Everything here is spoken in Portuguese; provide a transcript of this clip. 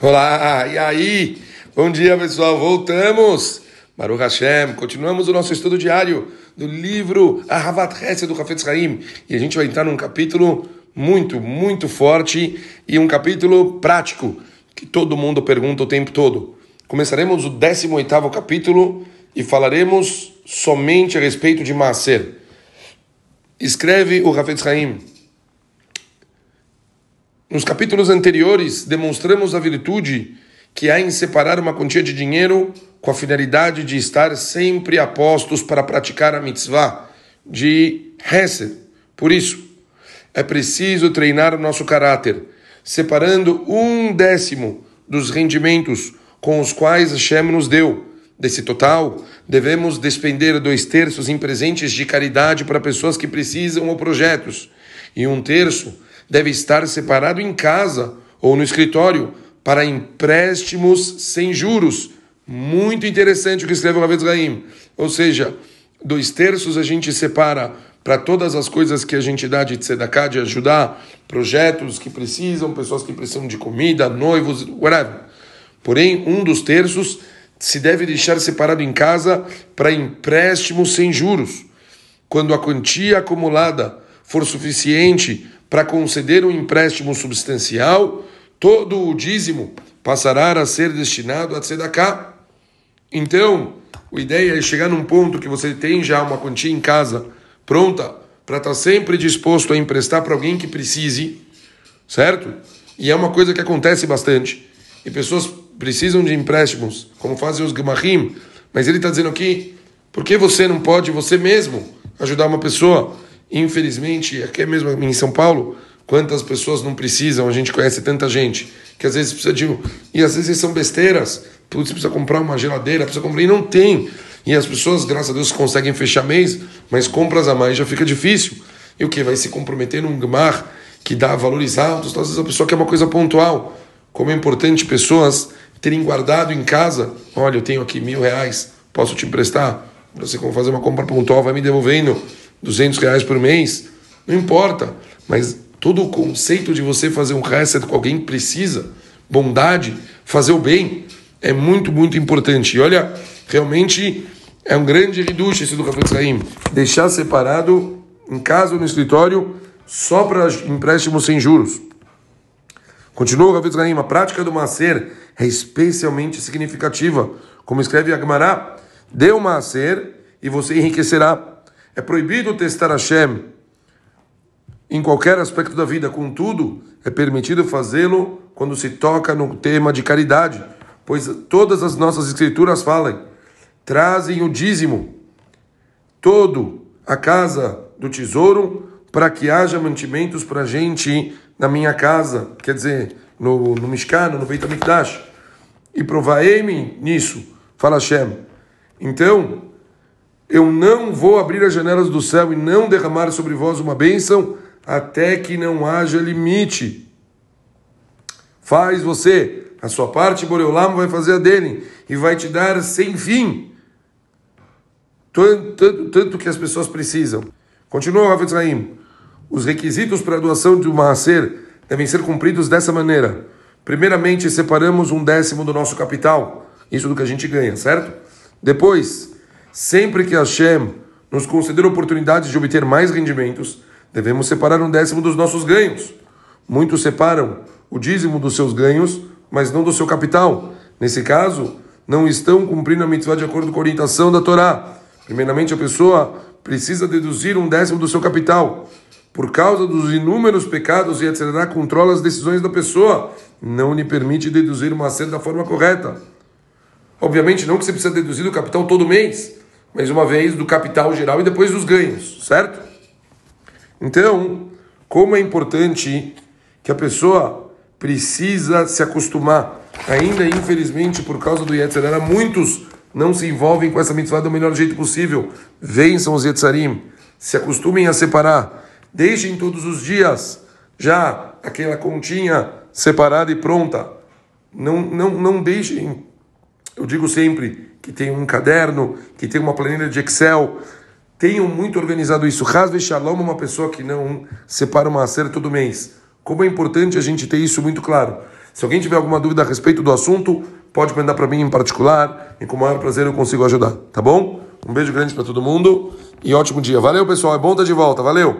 Olá, e aí? Bom dia, pessoal. Voltamos. Baruch Hashem. Continuamos o nosso estudo diário do livro Ahavat Hesed do Hafetz Haim. E a gente vai entrar num capítulo muito, muito forte e um capítulo prático que todo mundo pergunta o tempo todo. Começaremos o 18º capítulo e falaremos somente a respeito de Maaser. Escreve o Hafetz Haim nos capítulos anteriores, demonstramos a virtude que há em separar uma quantia de dinheiro com a finalidade de estar sempre a postos para praticar a mitzvah de Hesed. Por isso, é preciso treinar o nosso caráter, separando um décimo dos rendimentos com os quais Hashem nos deu. Desse total, devemos despender dois terços em presentes de caridade para pessoas que precisam ou projetos, e um terço deve estar separado em casa ou no escritório para empréstimos sem juros. Muito interessante o que escreve o Rav Gaim. Ou seja, dois terços a gente separa para todas as coisas que a gente dá de tzedakah, de ajudar projetos que precisam, pessoas que precisam de comida, noivos, whatever. Porém, um dos terços se deve deixar separado em casa para empréstimos sem juros. Quando a quantia acumulada for suficiente para conceder um empréstimo substancial, todo o dízimo passará a ser destinado a tzedakah. Então, a ideia é chegar num ponto que você tem já uma quantia em casa pronta para estar tá sempre disposto a emprestar para alguém que precise, certo? E é uma coisa que acontece bastante. E pessoas precisam de empréstimos, como fazem os Gemahim, mas ele está dizendo aqui, por que você não pode, você mesmo, ajudar uma pessoa? Infelizmente, aqui mesmo em São Paulo, quantas pessoas não precisam, a gente conhece tanta gente, que às vezes precisa de. E às vezes são besteiras, putz, precisa comprar uma geladeira, precisa comprar, e não tem. E as pessoas, graças a Deus, conseguem fechar mês, mas compras a mais já fica difícil. E o que? Vai se comprometer num GMAR que dá valores altos, às vezes a pessoa quer uma coisa pontual. Como é importante pessoas terem guardado em casa, olha, eu tenho aqui mil reais, posso te emprestar? Você fazer uma compra pontual, vai me devolvendo 200 reais por mês, não importa. Mas todo o conceito de você fazer um reset com alguém que precisa, bondade, fazer o bem, é muito, muito importante. E olha, realmente é um grande reduche esse do Café Saim. Deixar separado em casa ou no escritório só para empréstimos sem juros. Continua o Café Saim. A prática do Macer é especialmente significativa. Como escreve Agmará, dê o Macer e você enriquecerá. É proibido testar Hashem em qualquer aspecto da vida, contudo, é permitido fazê-lo quando se toca no tema de caridade, pois todas as nossas escrituras falam, trazem o dízimo todo a casa do tesouro para que haja mantimentos para a gente na minha casa, quer dizer, no, no Mishkan, no Beit HaMikdash. E provaei-me nisso, fala Hashem. Então, eu não vou abrir as janelas do céu e não derramar sobre vós uma bênção até que não haja limite. Faz você a sua parte, Boreolam vai fazer a dele e vai te dar sem fim. Tanto, tanto, tanto que as pessoas precisam. Continua o Rav Os requisitos para a doação de um maaser devem ser cumpridos dessa maneira. Primeiramente, separamos um décimo do nosso capital, isso do que a gente ganha, certo? Depois, Sempre que Hashem nos conceder oportunidades de obter mais rendimentos, devemos separar um décimo dos nossos ganhos. Muitos separam o dízimo dos seus ganhos, mas não do seu capital. Nesse caso, não estão cumprindo a mitzvah de acordo com a orientação da Torá. Primeiramente, a pessoa precisa deduzir um décimo do seu capital. Por causa dos inúmeros pecados, e etc., controla as decisões da pessoa, não lhe permite deduzir uma cena da forma correta. Obviamente, não que você precisa deduzir o capital todo mês, mas uma vez do capital geral e depois dos ganhos, certo? Então, como é importante que a pessoa precisa se acostumar, ainda infelizmente por causa do Yetzirah, muitos não se envolvem com essa mitzvah do melhor jeito possível. Vençam os Yetzarim, se acostumem a separar, deixem todos os dias já aquela continha separada e pronta. Não, não, não deixem, eu digo sempre, que tem um caderno, que tem uma planilha de Excel. Tenham muito organizado isso. Rasve Shalom uma pessoa que não separa uma acerta todo mês. Como é importante a gente ter isso muito claro. Se alguém tiver alguma dúvida a respeito do assunto, pode mandar para mim em particular, e com o maior prazer eu consigo ajudar, tá bom? Um beijo grande para todo mundo e ótimo dia. Valeu, pessoal. É bom estar de volta. Valeu!